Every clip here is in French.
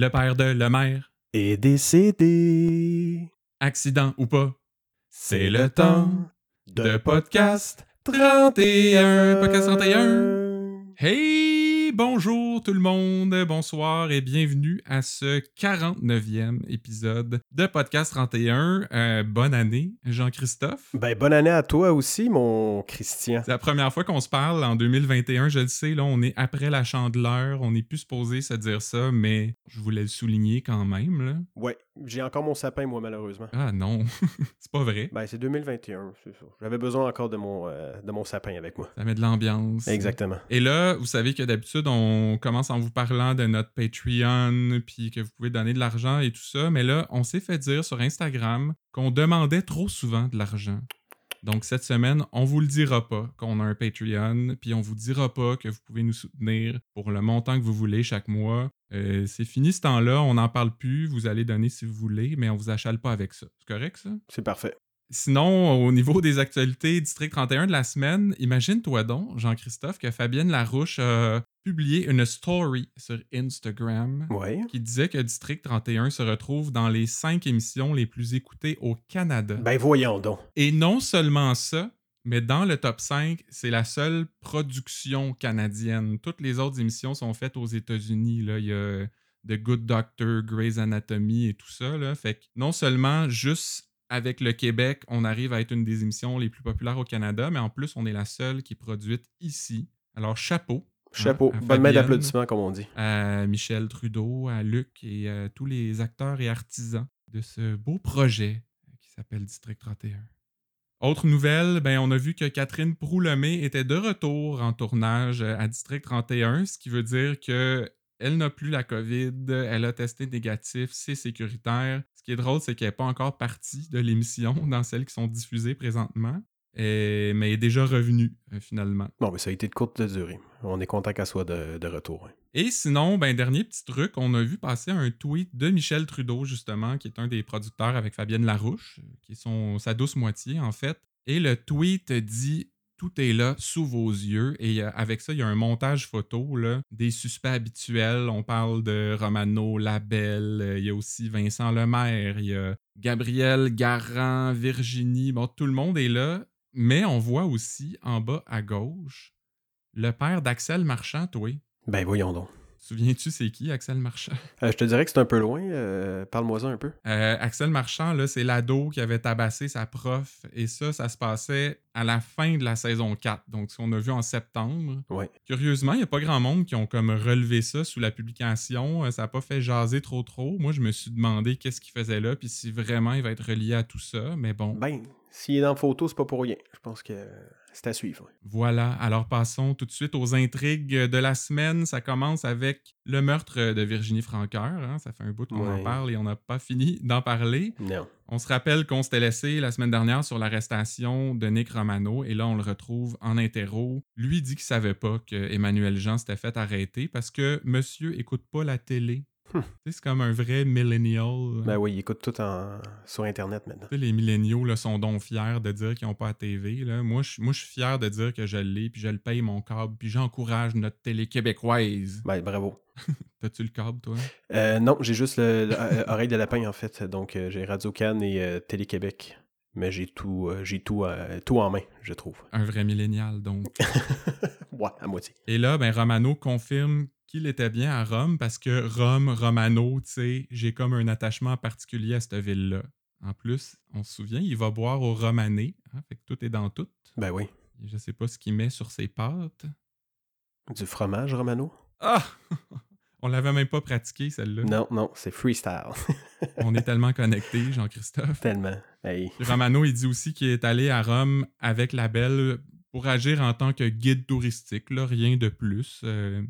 Le père de le maire, est décédé. accident ou pas, c'est le temps de podcast 31. Podcast 31. Hey, bonjour tout le monde, bonsoir et bienvenue à ce 49e épisode de Podcast 31. Euh, bonne année, Jean-Christophe. Ben, bonne année à toi aussi, mon Christian. C'est la première fois qu'on se parle en 2021, je le sais, là, on est après la chandeleur, on n'est plus supposé se dire ça, mais je voulais le souligner quand même, là. Ouais, j'ai encore mon sapin, moi, malheureusement. Ah non, c'est pas vrai. Ben, c'est 2021, c'est ça. J'avais besoin encore de mon, euh, de mon sapin avec moi. Ça met de l'ambiance. Exactement. Et là, vous savez que d'habitude, on commence en vous parlant de notre Patreon, puis que vous pouvez donner de l'argent et tout ça. Mais là, on s'est fait dire sur Instagram qu'on demandait trop souvent de l'argent. Donc cette semaine, on vous le dira pas qu'on a un Patreon, puis on vous dira pas que vous pouvez nous soutenir pour le montant que vous voulez chaque mois. Euh, c'est fini ce temps-là, on n'en parle plus, vous allez donner si vous voulez, mais on vous achale pas avec ça. C'est correct ça? C'est parfait. Sinon, au niveau des actualités District 31 de la semaine, imagine-toi donc, Jean-Christophe, que Fabienne Larouche a publié une story sur Instagram Ouais. qui disait que District 31 se retrouve dans les cinq émissions les plus écoutées au Canada. Ben, voyons donc. Et non seulement ça, mais dans le top 5, c'est la seule production canadienne. Toutes les autres émissions sont faites aux États-Unis. Il y a The Good Doctor, Grey's Anatomy et tout ça. Là. Fait que non seulement juste avec le Québec, on arrive à être une des émissions les plus populaires au Canada, mais en plus, on est la seule qui est produite ici. Alors, chapeau. Chapeau. à Bonne main d'applaudissements, comme on dit. à Michel Trudeau, à Luc et à tous les acteurs et artisans de ce beau projet qui s'appelle District 31. Autre nouvelle, ben on a vu que Catherine Proulemé était de retour en tournage à District 31, ce qui veut dire que elle n'a plus la COVID, elle a testé négatif, c'est sécuritaire. Ce qui est drôle, c'est qu'elle n'est pas encore partie de l'émission dans celles qui sont diffusées présentement, et- mais elle est déjà revenue euh, finalement. Bon, mais ça a été de courte durée. On est content qu'elle soit de, de retour. hein. Et sinon, ben, dernier petit truc, on a vu passer un tweet de Michel Trudeau, justement, qui est un des producteurs avec Fabienne Larouche, euh, qui est son, sa douce moitié, en fait. Et le tweet dit Tout est là sous vos yeux. Et euh, avec ça, il y a un montage photo des suspects habituels. On parle de Romano Labelle, euh, il y a aussi Vincent Lemaire, il y a Gabriel Garand, Virginie. Bon, tout le monde est là. Mais on voit aussi en bas à gauche le père d'Axel Marchand, toi. Ben, voyons donc. Souviens-tu c'est qui Axel Marchand? Euh, je te dirais que c'est un peu loin. euh, Parle-moi-en un peu. Euh, Axel Marchand, là, c'est l'ado qui avait tabassé sa prof. Et ça, ça se passait à la fin de la saison 4. Donc, ce qu'on a vu en septembre. Ouais. Curieusement, il n'y a pas grand monde qui ont comme relevé ça sous la publication. Ça n'a pas fait jaser trop trop. Moi, je me suis demandé qu'est-ce qu'il faisait là, puis si vraiment il va être relié à tout ça. Mais bon, Ben, s'il est dans la photo, c'est pas pour rien. Je pense que c'est à suivre. Voilà, alors passons tout de suite aux intrigues de la semaine. Ça commence avec le meurtre de Virginie Franqueur. hein. Ça fait un bout qu'on en parle et on n'a pas fini d'en parler. Non. On se rappelle qu'on s'était laissé la semaine dernière sur l'arrestation de Nick Romano et là on le retrouve en interro. Lui dit qu'il savait pas que Emmanuel Jean s'était fait arrêter parce que monsieur écoute pas la télé. Sais, c'est comme un vrai millennial. Ben oui, il écoute tout en... sur Internet maintenant. Les milléniaux là, sont donc fiers de dire qu'ils n'ont pas à TV. Là. Moi, je moi, suis fier de dire que je l'ai, puis je le paye mon câble, puis j'encourage notre télé québécoise. Ben, bravo. T'as-tu le câble, toi? Euh, non, j'ai juste le, le- euh, Oreille de lapin, en fait. Donc, euh, j'ai Radio-Can et euh, Télé-Québec. Mais j'ai tout, euh, j'ai tout, euh, tout en main, je trouve. Un vrai millénial, donc. ouais, à moitié. Et là, ben, Romano confirme qu'il était bien à Rome parce que Rome, Romano, tu sais, j'ai comme un attachement particulier à cette ville-là. En plus, on se souvient, il va boire au romané, hein, fait que tout est dans tout. Ben oui. Je sais pas ce qu'il met sur ses pâtes. Du fromage, Romano? Ah! on l'avait même pas pratiqué, celle-là. Non, non, c'est freestyle. On est tellement connectés, Jean-Christophe. Tellement. Hey. Romano, il dit aussi qu'il est allé à Rome avec la belle pour agir en tant que guide touristique, là, rien de plus. Euh,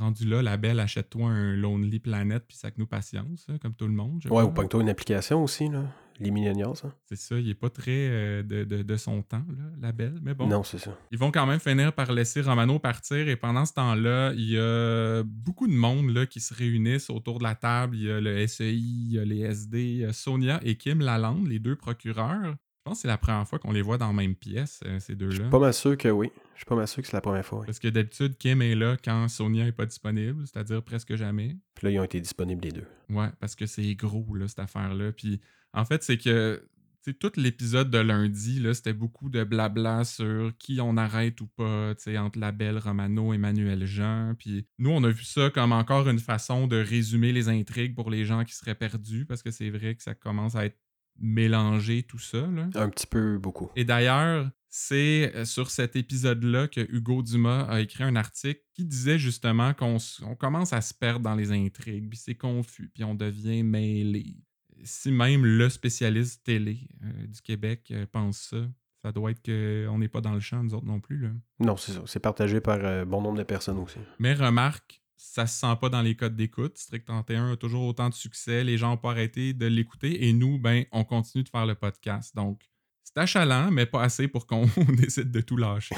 rendu là, la belle, achète-toi un Lonely Planet puis ça que nous patience, hein, comme tout le monde. Ouais, ou pogne-toi une application aussi, là. Les millennials, ça. C'est ça, il est pas très euh, de, de- de son temps, là, la belle. Mais bon, Non, c'est ça. ils vont quand même finir par laisser Romano partir et pendant ce temps-là, il y a beaucoup de monde là, qui se réunissent autour de la table. Il y a le SEI, il y a les SD, il y a Sonia et Kim Lalande, les deux procureurs. Je pense que c'est la première fois qu'on les voit dans la même pièce, euh, ces deux-là. Pas mal sûr que oui. Je suis pas mal sûr que c'est la première fois. oui. Parce que d'habitude, Kim est là quand Sonia est pas disponible, c'est-à-dire presque jamais. Puis là, ils ont été disponibles les deux. Ouais, parce que c'est gros, là, cette affaire-là. Puis en fait, c'est que tu sais, tout l'épisode de lundi, là, c'était beaucoup de blabla sur qui on arrête ou pas, tu sais, entre la belle Romano et Emmanuel Jean. Puis nous, on a vu ça comme encore une façon de résumer les intrigues pour les gens qui seraient perdus, parce que c'est vrai que ça commence à être mélangé tout ça. Là. Un petit peu beaucoup. Et d'ailleurs, c'est euh, sur cet épisode-là que Hugo Dumas a écrit un article qui disait justement qu'on on commence à se perdre dans les intrigues, puis c'est confus, puis on devient mêlé. Si même le spécialiste télé euh, du Québec euh, pense ça, ça doit être qu'on n'est pas dans le champ, nous autres non plus. Là. Non, c'est ça. C'est partagé par euh, bon nombre de personnes aussi. Mais remarque, ça se sent pas dans les codes d'écoute. Strict 31 a toujours autant de succès. Les gens n'ont pas arrêté de l'écouter. Et nous, ben, on continue de faire le podcast. Donc, c'est achalant, mais pas assez pour qu'on décide de tout lâcher.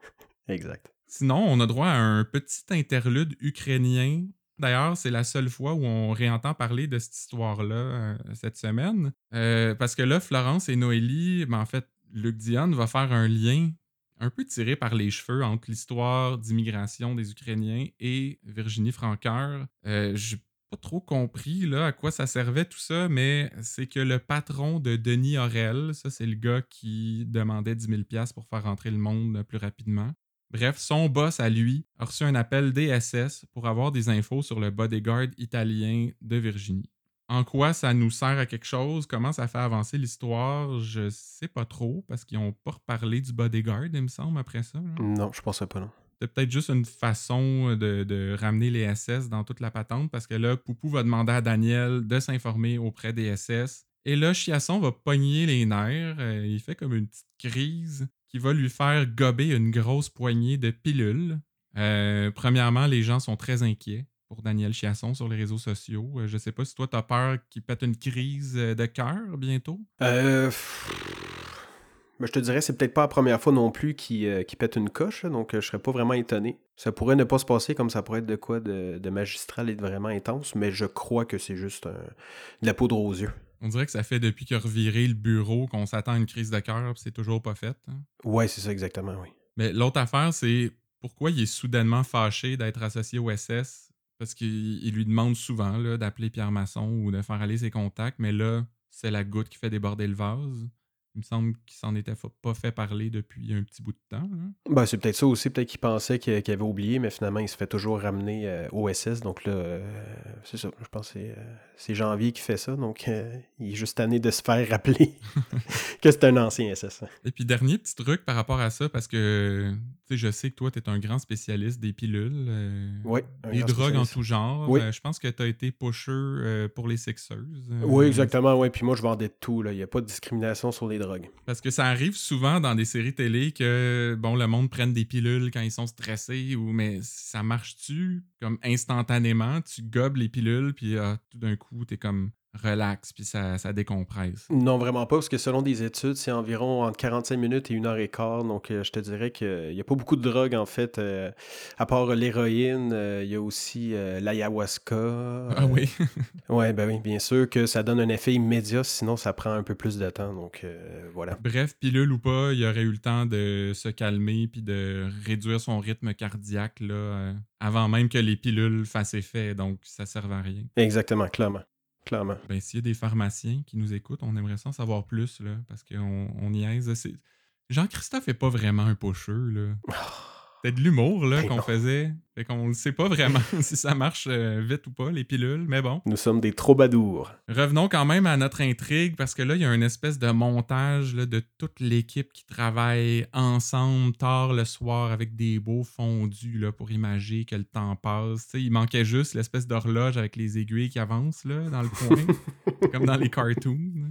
Exact. Sinon, on a droit à un petit interlude ukrainien. D'ailleurs, c'est la seule fois où on réentend parler de cette histoire-là euh, cette semaine. Euh, parce que là, Florence et Noélie, ben, en fait, Luc Dion va faire un lien un peu tiré par les cheveux entre l'histoire d'immigration des Ukrainiens et Virginie Franqueur. Euh, J'ai pas trop compris là, à quoi ça servait tout ça, mais c'est que le patron de Denis Aurel, ça c'est le gars qui demandait 10 000 piastres pour faire rentrer le monde plus rapidement. Bref, son boss à lui a reçu un appel DSS pour avoir des infos sur le bodyguard italien de Virginie. En quoi ça nous sert à quelque chose? Comment ça fait avancer l'histoire? Je sais pas trop, parce qu'ils ont pas reparlé du bodyguard, il me semble, après ça. là. Non, je pensais pas, non. C'est peut-être juste une façon de, de ramener les SS dans toute la patente, parce que là, Poupou va demander à Daniel de s'informer auprès des SS. Et là, Chiasson va pogner les nerfs. euh, il fait comme une petite crise qui va lui faire gober une grosse poignée de pilules. Euh, premièrement, les gens sont très inquiets pour Daniel Chiasson sur les réseaux sociaux. Euh, je sais pas si toi, t'as peur qu'il pète une crise euh, de cœur bientôt? Euh. pff, ben, je te dirais, c'est peut-être pas la première fois non plus qu'il euh, pète une coche, là, donc je serais pas vraiment étonné. Ça pourrait ne pas se passer comme ça pourrait être de quoi de, de magistral et de vraiment intense, mais je crois que c'est juste un- de la poudre aux yeux. On dirait que ça fait depuis qu'il a reviré le bureau qu'on s'attend à une crise de cœur, c'est toujours pas fait. hein. Ouais, c'est ça exactement, oui. Mais l'autre affaire, c'est pourquoi il est soudainement fâché d'être associé au SS. Parce qu'il il lui demande souvent d'appeler Pierre Masson ou de faire aller ses contacts, mais là, c'est la goutte qui fait déborder le vase. Il me semble qu'il s'en était pas fait parler depuis un petit bout de temps. Ben, c'est peut-être ça aussi, peut-être qu'il pensait qu'il avait oublié, mais finalement, il se fait toujours ramener euh, au SS. Donc là, euh, c'est ça. Je pense que c'est, euh, c'est Janvier qui fait ça. Donc, il est juste tanné de se faire rappeler que c'est un ancien SS. Et puis, dernier petit truc par rapport à ça, parce que tu sais, je sais que toi, tu es un grand spécialiste des pilules, Oui, des drogues en tout genre. Oui. Je pense que tu as été pusher pour les sexeuses. Oui, exactement. Ouais. Puis moi, je vendais de tout. Il n'y a pas de discrimination sur les drogues. Parce que ça arrive souvent dans des séries télé que bon le monde prenne des pilules quand ils sont stressés ou mais ça marche-tu comme instantanément? Tu gobes les pilules puis ah, tout d'un coup t'es comme relax puis ça, ça décompresse. Non, vraiment pas, parce que selon des études, c'est environ entre 45 minutes et une heure et quart. Donc, euh, je te dirais qu'il n'y a pas beaucoup de drogues, en fait. euh, à part l'héroïne, euh, il y a aussi euh, l'ayahuasca. Ah oui. Oui, ben oui, bien sûr que ça donne un effet immédiat, sinon ça prend un peu plus de temps. Donc, euh, voilà. Bref, pilule ou pas, il aurait eu le temps de se calmer puis de réduire son rythme cardiaque là, euh, avant même que les pilules fassent effet, donc ça servait à rien. Exactement, clairement. Clairement. Ben, s'il y a des pharmaciens qui nous écoutent, on aimerait ça en savoir plus, là, parce qu'on on niaise. C'est- Jean-Christophe est pas vraiment un pocheux, là. C'était de l'humour, là, Ben qu'on faisait. Fait qu'on ne sait pas vraiment si ça marche euh, vite ou pas, les pilules, mais bon. Nous sommes des troubadours. Revenons quand même à notre intrigue, parce que là, il y a une espèce de montage là, de toute l'équipe qui travaille ensemble tard le soir avec des beaux fondus là, pour imager que le temps passe. Il manquait juste l'espèce d'horloge avec les aiguilles qui avancent là, dans le coin, comme dans les cartoons.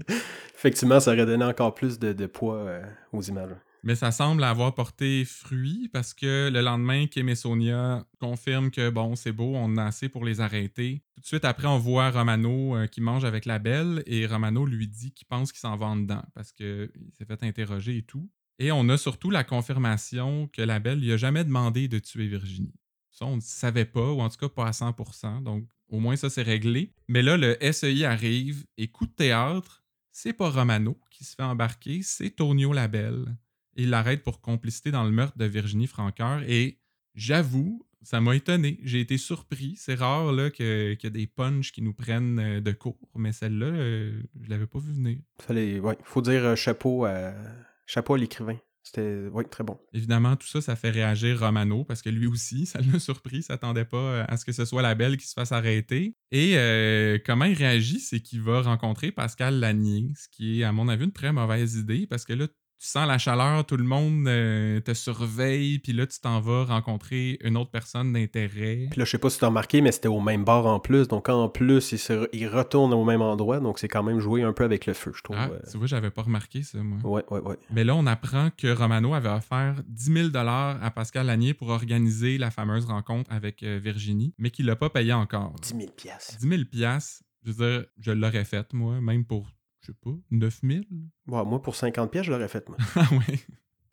Effectivement, ça aurait donné encore plus de, de poids euh, aux images. Mais ça semble avoir porté fruit parce que le lendemain, Kim et Sonia confirment que bon, c'est beau, on a assez pour les arrêter. Tout de suite après, on voit Romano euh, qui mange avec la belle et Romano lui dit qu'il pense qu'il s'en va en dedans parce qu'il s'est fait interroger et tout. Et on a surtout la confirmation que la belle lui a jamais demandé de tuer Virginie. Ça, on ne savait pas, ou en tout cas pas à 100%. Donc, au moins, ça, c'est réglé. Mais là, le SEI arrive et coup de théâtre, c'est pas Romano qui se fait embarquer, c'est Tonio Labelle. Il l'arrête pour complicité dans le meurtre de Virginie Francoeur et j'avoue, ça m'a étonné. J'ai été surpris. C'est rare là, que- qu'il y a des punchs qui nous prennent euh, de court, mais celle-là, euh, je l'avais pas vu venir. Fallait, ouais, faut dire euh, chapeau à, chapeau à l'écrivain. C'était, ouais, très bon. Évidemment, tout ça, ça fait réagir Romano parce que lui aussi, ça l'a surpris. Il s'attendait pas à ce que ce soit la belle qui se fasse arrêter. Et euh, comment il réagit, c'est qu'il va rencontrer Pascal Lanier, ce qui est, à mon avis, une très mauvaise idée parce que là, tu sens la chaleur, tout le monde euh, te surveille, puis là, tu t'en vas rencontrer une autre personne d'intérêt. Puis là, je sais pas si tu as remarqué, mais c'était au même bar en plus. Donc, en plus, il, se, il retourne au même endroit. Donc, c'est quand même joué un peu avec le feu, je trouve. Ah, Euh, tu vois, j'avais pas remarqué ça, moi. Ouais, ouais, ouais. Mais là, on apprend que Romano avait offert 10 000 à Pascal Lanier pour organiser la fameuse rencontre avec euh, Virginie, mais qu'il l'a pas payé encore. 10 000 piastres. 10 000 je veux dire, je l'aurais fait, moi, même pour, je sais pas, 9 000. Ouais, moi, pour 50 pièces, je l'aurais fait, moi. ah ouais.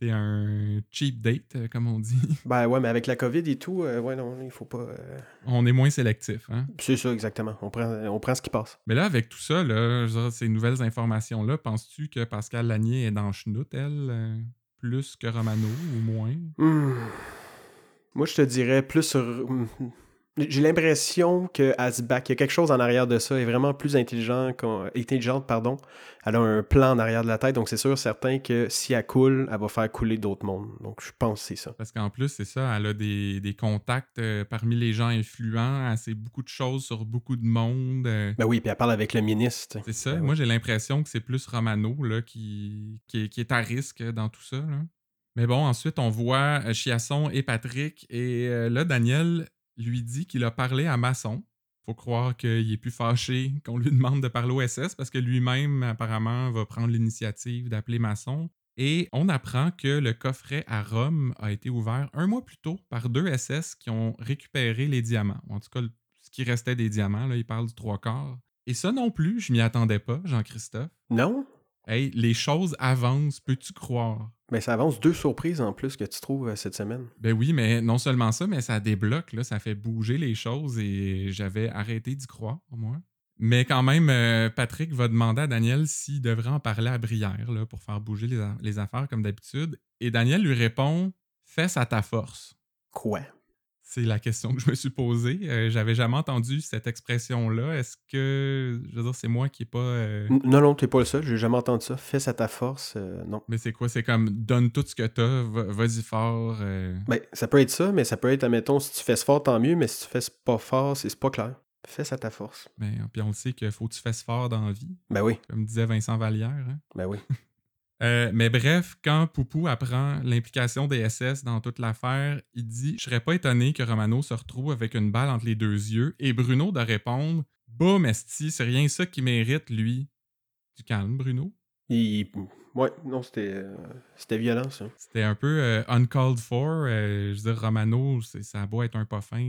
T'es un cheap date, euh, comme on dit. ben ouais, mais avec la COVID et tout, euh, ouais, non, il faut pas... euh, On est moins sélectif, hein? C'est ça, exactement. On prend, on prend ce qui passe. Mais là, avec tout ça, là, ces nouvelles informations-là, penses-tu que Pascal Lanier est dans chenoute, elle, euh, plus que Romano ou moins? Hmm. Moi, je te dirais plus sur... J'ai l'impression que il y a quelque chose en arrière de ça, est vraiment plus intelligent intelligente. Pardon. Elle a un plan en arrière de la tête, donc c'est sûr, certain que si elle coule, elle va faire couler d'autres mondes. Donc, je pense que c'est ça. Parce qu'en plus, c'est ça, elle a des, des contacts euh, parmi les gens influents, elle sait beaucoup de choses sur beaucoup de monde. euh, Ben oui, puis elle parle avec le ministre. c'est ça. Ben Moi, j'ai l'impression que c'est plus Romano là, qui, qui, est, qui est à risque dans tout ça. là. Mais bon, ensuite, on voit euh, Chiasson et Patrick. Et euh, là, Daniel lui dit qu'il a parlé à Masson. Faut croire qu'il est plus fâché qu'on lui demande de parler au SS parce que lui-même, apparemment, va prendre l'initiative d'appeler Masson. Et on apprend que le coffret à Rome a été ouvert un mois plus tôt par deux SS qui ont récupéré les diamants. En tout cas, ce qui restait des diamants, là, il parle du trois quarts. Et ça non plus, je m'y attendais pas, Jean-Christophe. Non? Hey, les choses avancent, peux-tu croire? Mais ça avance deux surprises en plus que tu trouves euh, cette semaine. Ben oui, mais non seulement ça, mais ça débloque, là, ça fait bouger les choses et j'avais arrêté d'y croire, moi. Mais quand même, euh, Patrick va demander à Daniel s'il devrait en parler à Brière là, pour faire bouger les, les affaires comme d'habitude. Et Daniel lui répond Fais à ta force. Quoi? C'est la question que je me suis posée. Euh, J'avais jamais entendu cette expression-là. Est-ce que, je veux dire, c'est moi qui est pas. euh, Non, non, t'es pas le seul, j'ai jamais entendu ça. Fais à ta force, euh, non. Mais c'est quoi? C'est comme donne tout ce que t'as, va- vas-y fort. euh. Ben, ça peut être ça, mais ça peut être, admettons, si tu fais fort, tant mieux, mais si tu fais pas fort, c'est c'est pas clair. Fais à ta force. Ben, puis on le sait qu'il faut que tu fasses fort dans la vie, Ben oui, comme disait Vincent Vallière. hein. ben oui. Euh, mais bref, quand Poupou apprend l'implication des SS dans toute l'affaire, il dit Je serais pas étonné que Romano se retrouve avec une balle entre les deux yeux. Et Bruno de répondre Boum, esti, c'est rien ça qui mérite, lui. Du calme, Bruno? Il... Ouais, non, c'était euh, c'était violent, ça. C'était un peu euh, uncalled for. euh, je veux dire, Romano, c'est- ça a beau être un pas fin.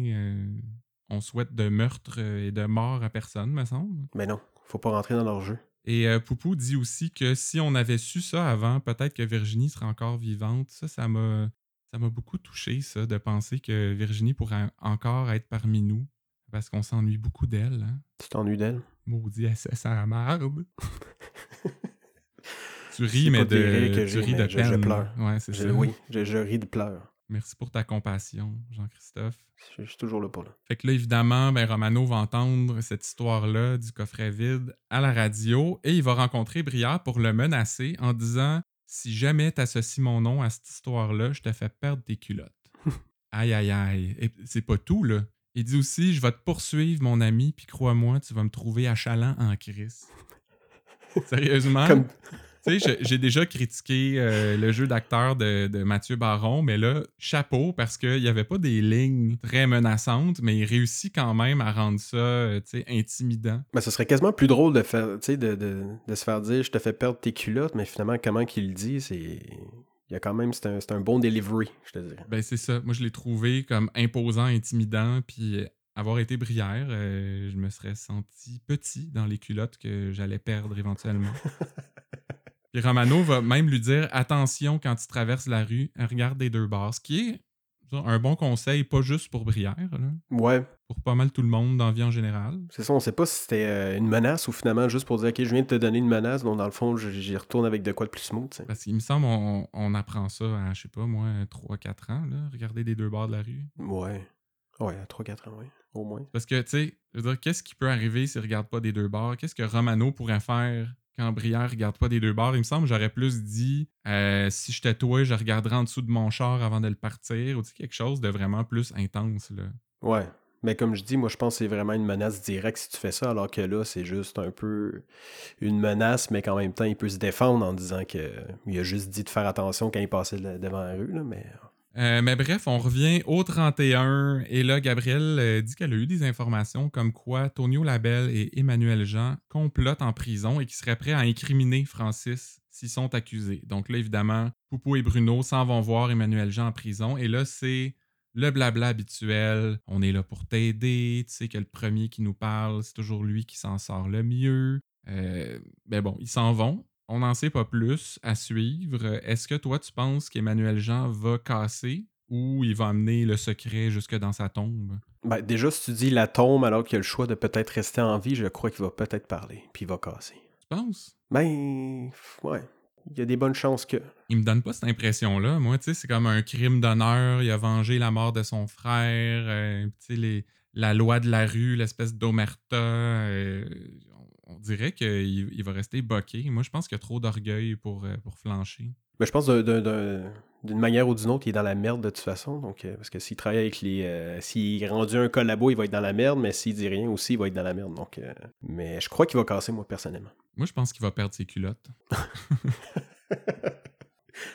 on souhaite de meurtre et de mort à personne, me semble. Mais non, faut pas rentrer dans leur jeu. Et euh, Poupou dit aussi que si on avait su ça avant, peut-être que Virginie serait encore vivante. Ça, ça m'a, ça m'a beaucoup touché, ça, de penser que Virginie pourrait encore être parmi nous. Parce qu'on s'ennuie beaucoup d'elle. Hein? Tu t'ennuies d'elle? Maudit SS à marde. tu ris, mais de, tu ris mais de je- je peine. pleure. Ouais, c'est Je- ça. oui, je, je ris de pleurs. Merci pour ta compassion, Jean-Christophe. Je, je suis toujours là pour là. Fait que là, évidemment, ben, Romano va entendre cette histoire-là du coffret vide à la radio et il va rencontrer Briard pour le menacer en disant Si jamais t'associes mon nom à cette histoire-là, je te fais perdre tes culottes. aïe, aïe, aïe. Et c'est pas tout, là. Il dit aussi Je vais te poursuivre, mon ami, puis crois-moi, tu vas me trouver achalant en crise. Sérieusement? Comme... Tu sais, j'ai déjà critiqué euh, le jeu d'acteur de, de Mathieu Baron, mais là, chapeau, parce qu'il n'y avait pas des lignes très menaçantes, mais il réussit quand même à rendre ça, euh, tu sais, intimidant. Ben, ce serait quasiment plus drôle de, faire, tu sais, de, de, de se faire dire je te fais perdre tes culottes, mais finalement, comment qu'il le dit, c'est. Il y a quand même. C'est un, un bon delivery, je te dirais. Ben, c'est ça. Moi, je l'ai trouvé comme imposant, intimidant, puis euh, avoir été brière, euh, je me serais senti petit dans les culottes que j'allais perdre éventuellement. Puis Romano va même lui dire attention quand tu traverses la rue, regarde des deux bords. Ce qui est, Un bon conseil, pas juste pour Brière, là, Ouais, pour pas mal tout le monde dans la vie en général. c'est ça, on sait pas si c'était euh, une menace ou finalement juste pour dire ok, je viens de te donner une menace, donc dans le fond, j'y retourne avec de quoi de plus smooth. Parce qu'il me semble on, on apprend ça à, je sais pas, moi, 3-4 ans, là, regarder des deux bords de la rue. Ouais. Ouais, à 3-4 ans, oui, au moins. Parce que, tu sais, je veux dire, qu'est-ce qui peut arriver s'il regarde pas des deux bords? Qu'est-ce que Romano pourrait faire quand Brière regarde pas des deux bords? Il me semble j'aurais plus dit euh, si j'étais toi, je regarderais en dessous de mon char avant de le partir, ou tu quelque chose de vraiment plus intense, là. Ouais. Mais comme je dis, moi, je pense que c'est vraiment une menace directe si tu fais ça, alors que là, c'est juste un peu une menace, mais qu'en même temps, il peut se défendre en disant que il a juste dit de faire attention quand il passait devant la rue, là, mais... Euh, mais bref, on revient au 31 et là, Gabrielle euh, dit qu'elle a eu des informations comme quoi Tonio Labelle et Emmanuel Jean complotent en prison et qu'ils seraient prêts à incriminer Francis s'ils sont accusés. Donc là, évidemment, Poupou et Bruno s'en vont voir Emmanuel Jean en prison et là, c'est le blabla habituel. On est là pour t'aider. Tu sais que le premier qui nous parle, c'est toujours lui qui s'en sort le mieux. Euh, ben bon, ils s'en vont. On n'en sait pas plus à suivre. Est-ce que toi, tu penses qu'Emmanuel Jean va casser ou il va amener le secret jusque dans sa tombe? Ben, déjà, si tu dis la tombe alors qu'il a le choix de peut-être rester en vie, je crois qu'il va peut-être parler, puis il va casser. Tu penses? Ben, ouais. Il y a des bonnes chances que... Il me donne pas cette impression-là. Moi, tu sais, c'est comme un crime d'honneur. Il a vengé la mort de son frère. euh, tu sais, les- la loi de la rue, l'espèce d'omerta. euh, on, dirait qu'il il va rester boqué. Moi, je pense qu'il y a trop d'orgueil pour, euh, pour flancher. Ben, je pense d'un- d'un- d'un- d'une manière ou d'une autre, il est dans la merde de toute façon. Donc, euh, parce que s'il travaille avec les. euh, s'il est rendu un collabo, il va être dans la merde, mais s'il dit rien aussi, il va être dans la merde. Donc, euh, mais je crois qu'il va casser, moi, personnellement. Moi, je pense qu'il va perdre ses culottes.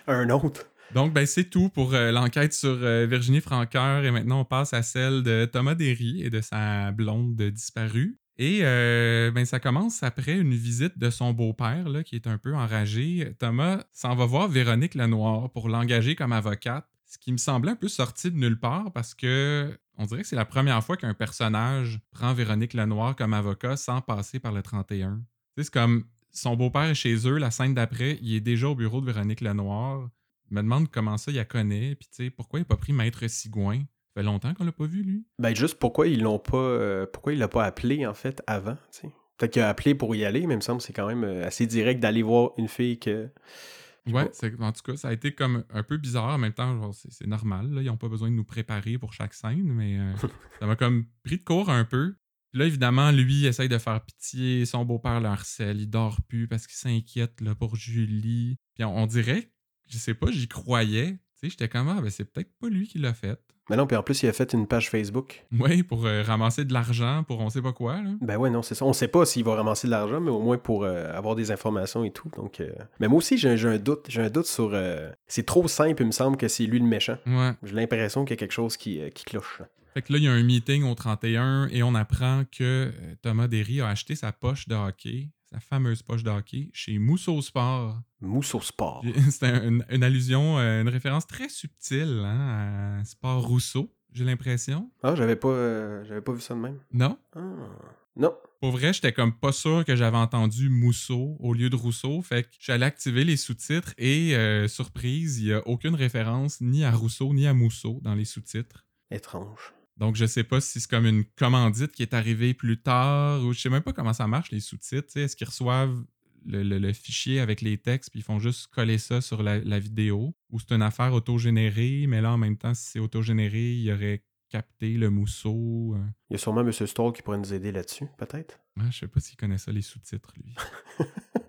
Un autre. Donc, ben, c'est tout pour euh, l'enquête sur euh, Virginie Franqueur. Et maintenant, on passe à celle de Thomas Derry et de sa blonde disparue. Et euh, ben, ça commence après une visite de son beau-père, qui est un peu enragé. Thomas s'en va voir Véronique Lenoir pour l'engager comme avocate, ce qui me semblait un peu sorti de nulle part parce que on dirait que c'est la première fois qu'un personnage prend Véronique Lenoir comme avocat sans passer par le 31. Tu sais, c'est comme son beau-père est chez eux, la scène d'après, il est déjà au bureau de Véronique Lenoir. Il me demande comment ça il la connaît, puis tu sais, pourquoi il n'a pas pris Maître Sigouin? Ça fait longtemps qu'on l'a pas vu, lui. Ben, juste pourquoi ils l'ont pas. euh, pourquoi il l'a pas appelé, en fait, avant, tu sais. Peut-être qu'il a appelé pour y aller, mais il me semble que c'est quand même euh, assez direct d'aller voir une fille que. Ouais, en tout cas, ça a été comme un peu bizarre. En même temps, c'est c'est normal. Là. Ils n'ont pas besoin de nous préparer pour chaque scène, mais euh, ça m'a comme pris de court un peu. Puis là, évidemment, lui, il essaye de faire pitié. Son beau-père le harcèle. Il dort plus parce qu'il s'inquiète là, pour Julie. Puis on, on dirait, je sais pas, j'y croyais. Tu sais, j'étais comme, ah, ben c'est peut-être pas lui qui l'a fait. Mais non, puis en plus, il a fait une page Facebook. Ouais, pour euh, ramasser de l'argent pour on sait pas quoi. Là. Ben ouais, non, c'est ça. On sait pas s'il va ramasser de l'argent, mais au moins pour euh, avoir des informations et tout. Donc, euh, Mais moi aussi, j'ai un doute. J'ai un doute sur. C'est trop simple, il me semble que c'est lui le méchant. Ouais. J'ai l'impression qu'il y a quelque chose qui, qui cloche. Fait que là, il y a un meeting au 31 et on apprend que Thomas Derry a acheté sa poche de hockey, sa fameuse poche de hockey, chez Mousseau Sport. Mousse au sport. C'était une, une allusion, euh, une référence très subtile hein, à Sport Rousseau, j'ai l'impression. Ah, j'avais pas, euh, j'avais pas vu ça de même. Non? Ah. Non. Pour vrai, j'étais comme pas sûr que j'avais entendu Mousseau au lieu de Rousseau. Fait que j'allais activer les sous-titres et, euh, surprise, il n'y a aucune référence ni à Rousseau ni à Mousseau dans les sous-titres. Étrange. Donc, je sais pas si c'est comme une commandite qui est arrivée plus tard ou je sais même pas comment ça marche, les sous-titres. Est-ce qu'ils reçoivent le, le- le fichier avec les textes puis ils font juste coller ça sur la, la vidéo? Ou c'est une affaire autogénérée, mais là, en même temps, si c'est autogénéré, il y aurait capté le mousseau. euh. Il y a sûrement M. Stoll qui pourrait nous aider là-dessus, peut-être. Ah, je sais pas s'il connaît ça, les sous-titres, lui.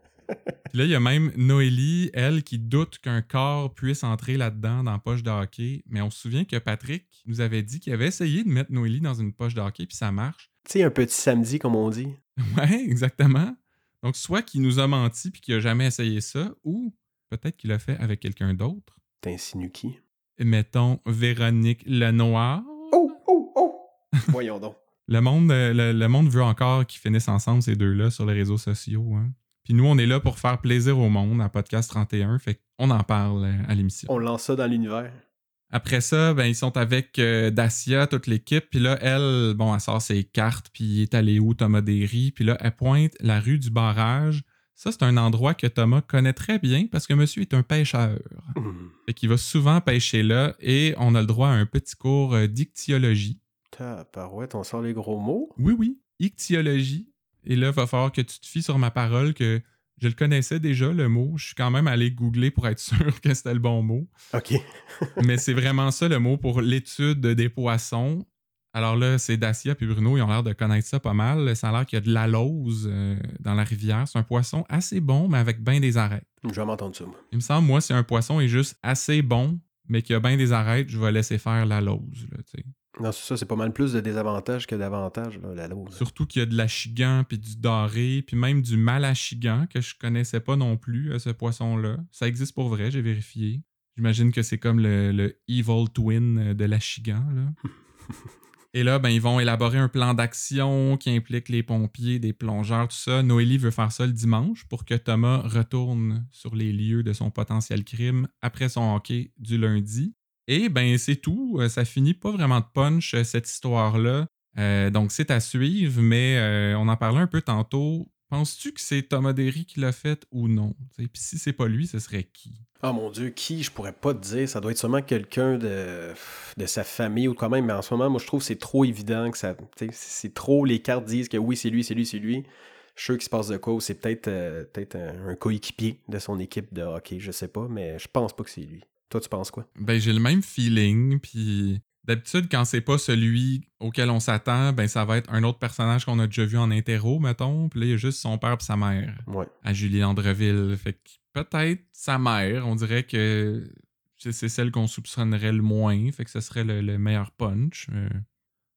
Là, il y a même Noélie, elle, qui doute qu'un corps puisse entrer là-dedans dans la poche de hockey. Mais on se souvient que Patrick nous avait dit qu'il avait essayé de mettre Noélie dans une poche de hockey, puis ça marche. Tu sais, un petit samedi, comme on dit. Ouais, exactement. Donc, soit qu'il nous a menti puis qu'il a jamais essayé ça, ou peut-être qu'il l'a fait avec quelqu'un d'autre. T'insinues qui? Mettons Véronique Lenoir. Oh, oh, oh! Voyons donc. Le monde, euh, le, le monde veut encore qu'ils finissent ensemble, ces deux-là, sur les réseaux sociaux. hein. Puis nous, on est là pour faire plaisir au monde à Podcast 31, fait qu'on en parle euh, à l'émission. On lance ça dans l'univers. Après ça, ben, ils sont avec euh, Dacia, toute l'équipe. Puis là, elle, bon, elle sort ses cartes, puis il est allé où, Thomas Derry? Puis là, elle pointe la rue du barrage Ça, c'est un endroit que Thomas connaît très bien parce que monsieur est un pêcheur. Fait qu'il va souvent pêcher là et on a le droit à un petit cours euh, d'ichtyologie. Tabarouette, on sort les gros mots. Oui, oui, ichtyologie. Et là, il va falloir que tu te fies sur ma parole que je le connaissais déjà, le mot. Je suis quand même allé googler pour être sûr que c'était le bon mot. OK. Mais c'est vraiment ça le mot pour l'étude des poissons. Alors là, c'est Dacia puis Bruno, ils ont l'air de connaître ça pas mal. Ça a l'air qu'il y a de l'alose euh, dans la rivière. C'est un poisson assez bon, mais avec bien des arêtes. Je vais m'entendre ça, moi. Il me semble, moi, si un poisson est juste assez bon, mais qu'il y a bien des arêtes, je vais laisser faire l'alose. là, tu sais. Non, c'est ça, c'est pas mal plus de désavantages que d'avantages, la lose. Surtout qu'il y a de l'achigan, puis du doré, puis même du malachigan que je connaissais pas non plus, euh, ce poisson-là. Ça existe pour vrai, j'ai vérifié. J'imagine que c'est comme le, le evil twin euh, de l'achigan, là. Et là, ben, ils vont élaborer un plan d'action qui implique les pompiers, des plongeurs, tout ça. Noélie veut faire ça le dimanche pour que Thomas retourne sur les lieux de son potentiel crime après son hockey du lundi. Et ben, c'est tout. Euh, Ça finit pas vraiment de punch, euh, cette histoire-là. Euh, donc, c'est à suivre, mais on en parlait un peu tantôt. Penses-tu que c'est Thomas Derry qui l'a fait ou non? Puis si c'est pas lui, ce serait qui? Ah mon Dieu, qui, je pourrais pas te dire. Ça doit être sûrement quelqu'un de, de sa famille ou quand même. Mais en ce moment, moi, je trouve que c'est trop évident que ça. C'est trop. Les cartes disent que oui, c'est lui, c'est lui, c'est lui. Je suis sûr qu'il se passe de quoi. C'est peut-être peut-être un, un coéquipier de son équipe de hockey, je sais pas. Mais je pense pas que c'est lui. Toi, tu penses quoi? Ben, j'ai le même feeling, puis d'habitude, quand c'est pas celui auquel on s'attend, ben, ça va être un autre personnage qu'on a déjà vu en interro, mettons, puis là, il y a juste son père et sa mère Ouais. à Julie Andreville. Fait que peut-être sa mère, on dirait que c'est celle qu'on soupçonnerait le moins, fait que ce serait le, le meilleur punch. Euh,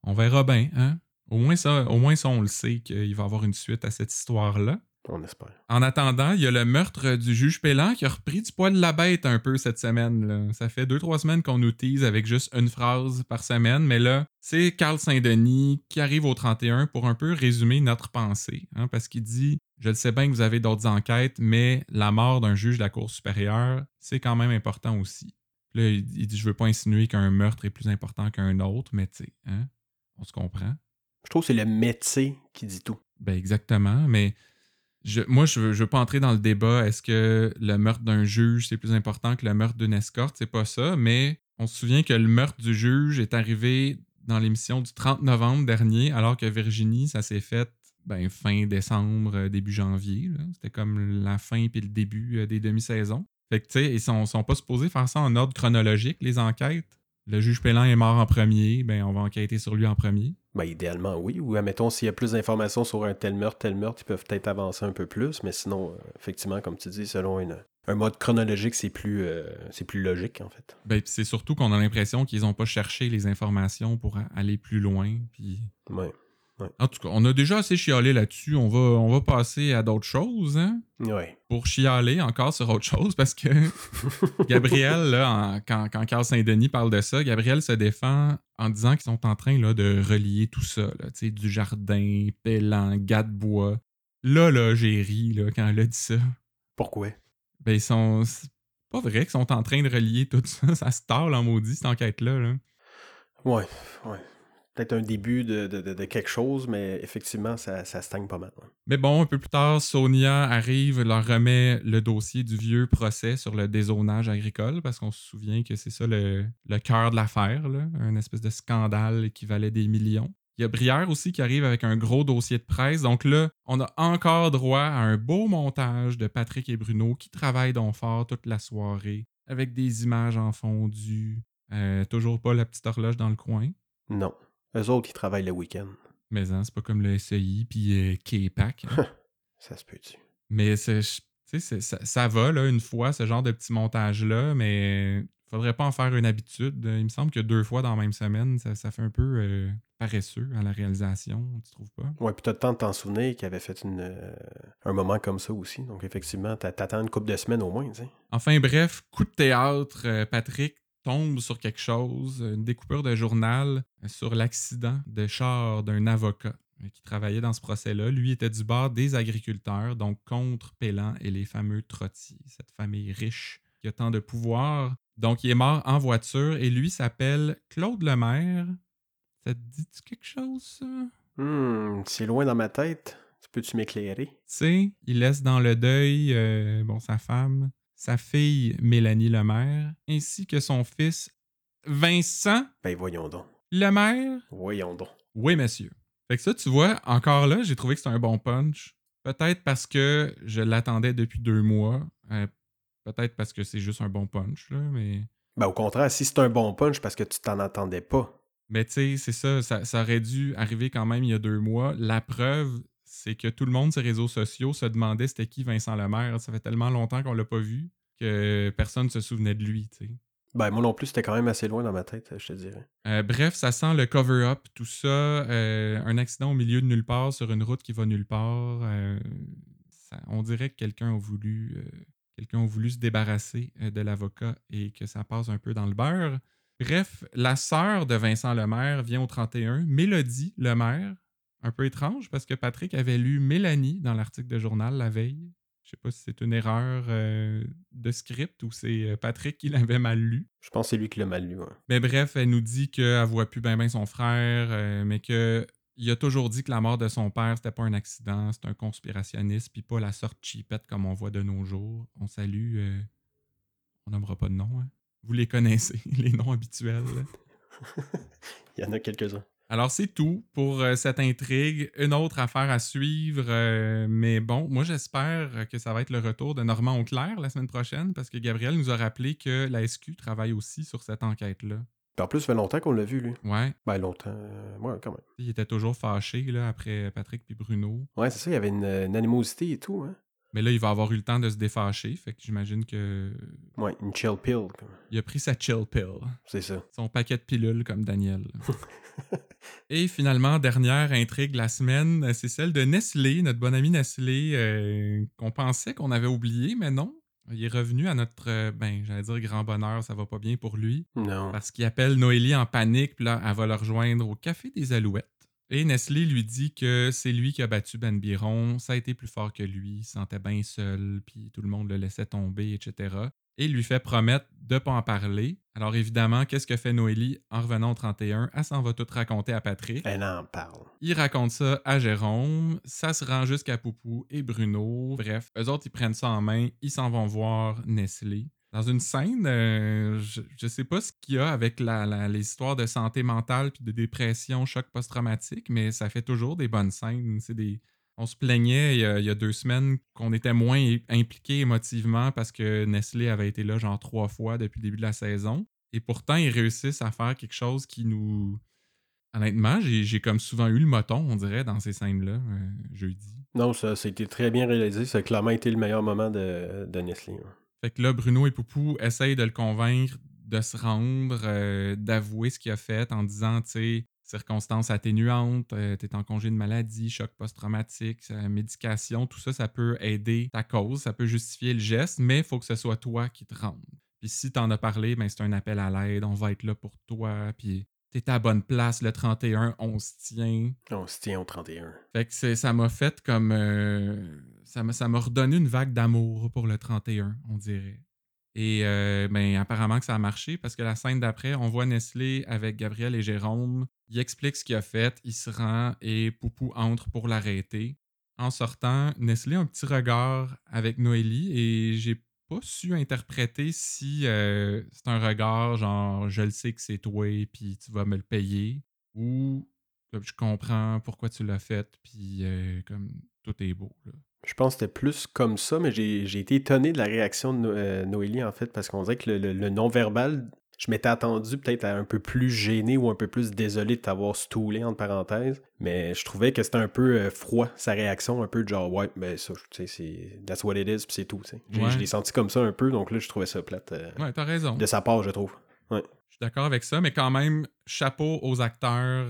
on verra bien, hein? Au moins, ça, au moins ça, on le sait qu'il va y avoir une suite à cette histoire-là. On espère. En attendant, il y a le meurtre du juge Pélan qui a repris du poil de la bête un peu cette semaine. là. Ça fait deux, trois semaines qu'on nous tease avec juste une phrase par semaine, mais là, c'est Carl Saint-Denis qui arrive au 31 pour un peu résumer notre pensée, hein, parce qu'il dit Je le sais bien que vous avez d'autres enquêtes, mais la mort d'un juge de la Cour supérieure, c'est quand même important aussi. Là, il il dit Je veux pas insinuer qu'un meurtre est plus important qu'un autre, mais tu sais, hein, on se comprend. Je trouve que c'est le métier qui dit tout. Ben exactement, mais moi, je veux, je veux pas entrer dans le débat. Est-ce que le meurtre d'un juge, c'est plus important que le meurtre d'une escorte? C'est pas ça, mais on se souvient que le meurtre du juge est arrivé dans l'émission du 30 novembre dernier, alors que Virginie, ça s'est fait ben, fin décembre, euh, début janvier. C'était comme la fin puis le début euh, des demi-saisons. Fait que, tu sais, ils sont, sont pas supposés faire ça en ordre chronologique, les enquêtes. Le juge Pélan est mort en premier, ben on va enquêter sur lui en premier. Ben, idéalement, oui. Ou, admettons, s'il y a plus d'informations sur un tel meurtre, tel meurtre, ils peuvent peut-être avancer un peu plus. Mais sinon, euh, effectivement, comme tu dis, selon une- un mode chronologique, c'est plus, euh, c'est plus logique, en fait. Ben, c'est surtout qu'on a l'impression qu'ils ont pas cherché les informations pour aller plus loin. Puis... Ouais. En tout cas, on a déjà assez chialé là-dessus. On va, on va passer à d'autres choses, hein? Ouais. Pour chialer encore sur autre chose, parce que Gabriel, là, en- quand, quand Carl Saint-Denis parle de ça, Gabriel se défend en disant qu'ils sont en train là, de relier tout ça, là, tu sais, du jardin, Pélan, Gadebois. Là, là, j'ai ri là, quand elle a dit ça. Pourquoi? Ben, ils sont. C'est pas vrai qu'ils sont en train de relier tout ça. Ça se tarle en maudit, cette enquête-là. Là. Ouais, ouais. Peut-être un début de, de- de- de quelque chose, mais effectivement, ça, ça stagne pas mal. Mais bon, un peu plus tard, Sonia arrive, leur remet le dossier du vieux procès sur le dézonage agricole, parce qu'on se souvient que c'est ça le, le cœur de l'affaire, un espèce de scandale qui valait des millions. Il y a Brière aussi qui arrive avec un gros dossier de presse. Donc là, on a encore droit à un beau montage de Patrick et Bruno qui travaillent donc fort toute la soirée, avec des images en fondu. Euh, toujours pas la petite horloge dans le coin. Non. Eux autres, ils travaillent le week-end. Mais hein, c'est pas comme le SEI puis euh, K-Pac. hein. Ça se peut-tu? Mais c'est, ça, ça va, là, une fois, ce genre de petit montage-là, mais faudrait pas en faire une habitude. Il me semble que deux fois dans la même semaine, ça, ça fait un peu euh, paresseux à la réalisation, tu trouves pas? Ouais, puis t'as le temps de t'en souvenir qu'il avait fait une, euh, un moment comme ça aussi. Donc, effectivement, t'a- t'attends une couple de semaines au moins, tu sais. Enfin bref, coup de théâtre, euh, Patrick tombe sur quelque chose, une découpure de journal euh, sur l'accident de char d'un avocat euh, qui travaillait dans ce procès-là. Lui était du bord des agriculteurs, donc contre Pélan et les fameux trottiers, cette famille riche qui a tant de pouvoir. Donc il est mort en voiture et lui s'appelle Claude Lemaire. Ça te dit quelque chose, ça? Hmm, c'est loin dans ma tête. Tu Peux-tu m'éclairer? Tu sais, il laisse dans le deuil euh, bon, sa femme, sa fille Mélanie Lemaire, ainsi que son fils Vincent Ben voyons donc. Lemaire. Voyons donc. Oui, monsieur. Fait que ça, tu vois, encore là, j'ai trouvé que c'était un bon punch. Peut-être parce que je l'attendais depuis deux mois. Euh, Peut-être parce que c'est juste un bon punch, là, mais. Ben au contraire, si c'est un bon punch parce que tu t'en attendais pas. Mais tu sais, c'est ça, ça, ça aurait dû arriver quand même il y a deux mois. La preuve, c'est que tout le monde sur les réseaux sociaux se demandait c'était qui Vincent Lemaire. Ça fait tellement longtemps qu'on l'a pas vu que personne ne se souvenait de lui. Ben moi non plus, c'était quand même assez loin dans ma tête, je te dirais. Euh, bref, ça sent le cover-up, tout ça. euh, un accident au milieu de nulle part sur une route qui va nulle part. euh, ça- on dirait que quelqu'un a voulu, quelqu'un a voulu se débarrasser de l'avocat et que ça passe un peu dans le beurre. Bref, la sœur de Vincent Lemaire vient au 31, Mélodie Lemaire. Un peu étrange parce que Patrick avait lu Mélanie dans l'article de journal la veille. Je sais pas si c'est une erreur euh, de script ou c'est euh, Patrick qui l'avait mal lu. Je pense que c'est lui qui l'a mal lu. ouais. Mais bref, elle nous dit qu'elle voit plus bien ben son frère, euh, mais que il a toujours dit que la mort de son père, c'était pas un accident, c'est un conspirationniste, puis pas la sorte cheapette comme on voit de nos jours. On salue. euh, on nommera pas de nom, hein. Vous les connaissez, les noms habituels. Il y en a quelques-uns. Alors, c'est tout pour euh, cette intrigue. Une autre affaire à suivre. euh, mais bon, moi, j'espère que ça va être le retour de Normand Auclair la semaine prochaine parce que Gabriel nous a rappelé que la SQ travaille aussi sur cette enquête-là. En plus, ça fait longtemps qu'on l'a vu, lui. Ouais. Ben longtemps. euh, ouais, quand même. Il était toujours fâché là, après Patrick puis Bruno. Ouais, c'est ça, il y avait une, une animosité et tout, hein. Mais là, il va avoir eu le temps de se défâcher. Fait que j'imagine que Ouais, une chill pill. il a pris sa chill pill. C'est ça. Son paquet de pilules comme Daniel. Et finalement, dernière intrigue de la semaine, c'est celle de Nestlé, notre bon ami Nestlé, euh, qu'on pensait qu'on avait oublié, mais non. Il est revenu à notre, euh, ben, j'allais dire grand bonheur, ça va pas bien pour lui, Non. parce qu'il appelle Noélie en panique, puis là, elle va le rejoindre au Café des Alouettes. Et Nestlé lui dit que c'est lui qui a battu Ben Biron, ça a été plus fort que lui, il se sentait bien seul, puis tout le monde le laissait tomber, etc. Et lui fait promettre de pas en parler. Alors évidemment, qu'est-ce que fait Noélie en revenant au 31? Elle s'en va tout raconter à Patrick. Elle en parle. Il raconte ça à Jérôme, ça se rend jusqu'à Poupou et Bruno. Bref, eux autres, ils prennent ça en main, ils s'en vont voir Nestlé. Dans une scène, euh, je, je sais pas ce qu'il y a avec la, la- les histoires de santé mentale puis de dépression, choc post-traumatique, mais ça fait toujours des bonnes scènes. C'est des... On se plaignait il y, a, il y a deux semaines qu'on était moins i- impliqués émotivement parce que Nestlé avait été là genre trois fois depuis le début de la saison. Et pourtant, ils réussissent à faire quelque chose qui nous, Honnêtement, j'ai j'ai comme souvent eu le moton, on dirait, dans ces scènes-là, euh, jeudi. Non, ça, ça a été très bien réalisé. Ça a clairement été le meilleur moment de, de Nestlé. Fait que là, Bruno et Poupou essayent de le convaincre de se rendre, euh, d'avouer ce qu'il a fait en disant, tu sais, circonstances atténuantes, euh, t'es en congé de maladie, choc post-traumatique, euh, médication, tout ça, ça peut aider ta cause, ça peut justifier le geste, mais il faut que ce soit toi qui te rende. Puis si t'en as parlé, ben c'est un appel à l'aide, on va être là pour toi, puis t'es à la bonne place le 31, on se tient. On se tient au 31. Fait que ça m'a fait comme. euh, ça m'a redonné une vague d'amour pour le 31, on dirait. Et euh, ben, apparemment que ça a marché parce que la scène d'après, on voit Nestlé avec Gabriel et Jérôme. Il explique ce qu'il a fait, il se rend et Poupou entre pour l'arrêter. En sortant, Nestlé a un petit regard avec Noélie et j'ai pas su interpréter si euh, c'est un regard genre je le sais que c'est toi puis tu vas me le payer ou je comprends pourquoi tu l'as fait, puis euh, comme tout est beau. Je pense que c'était plus comme ça, mais j'ai été étonné de la réaction de No- euh, Noélie, en fait, parce qu'on dirait que le, le- le non-verbal, je m'étais attendu peut-être à un peu plus gêné ou un peu plus désolé de t'avoir stoulé, entre parenthèses, mais je trouvais que c'était un peu euh, froid, sa réaction, un peu de genre, ouais, ben ça, tu sais, c'est that's what it is, puis c'est tout, tu sais. J'ai- Ouais. Je l'ai senti comme ça un peu, donc là, je trouvais ça plate euh, Ouais, t'as raison. de sa part, je trouve. Je suis d'accord avec ça, mais quand même, chapeau aux acteurs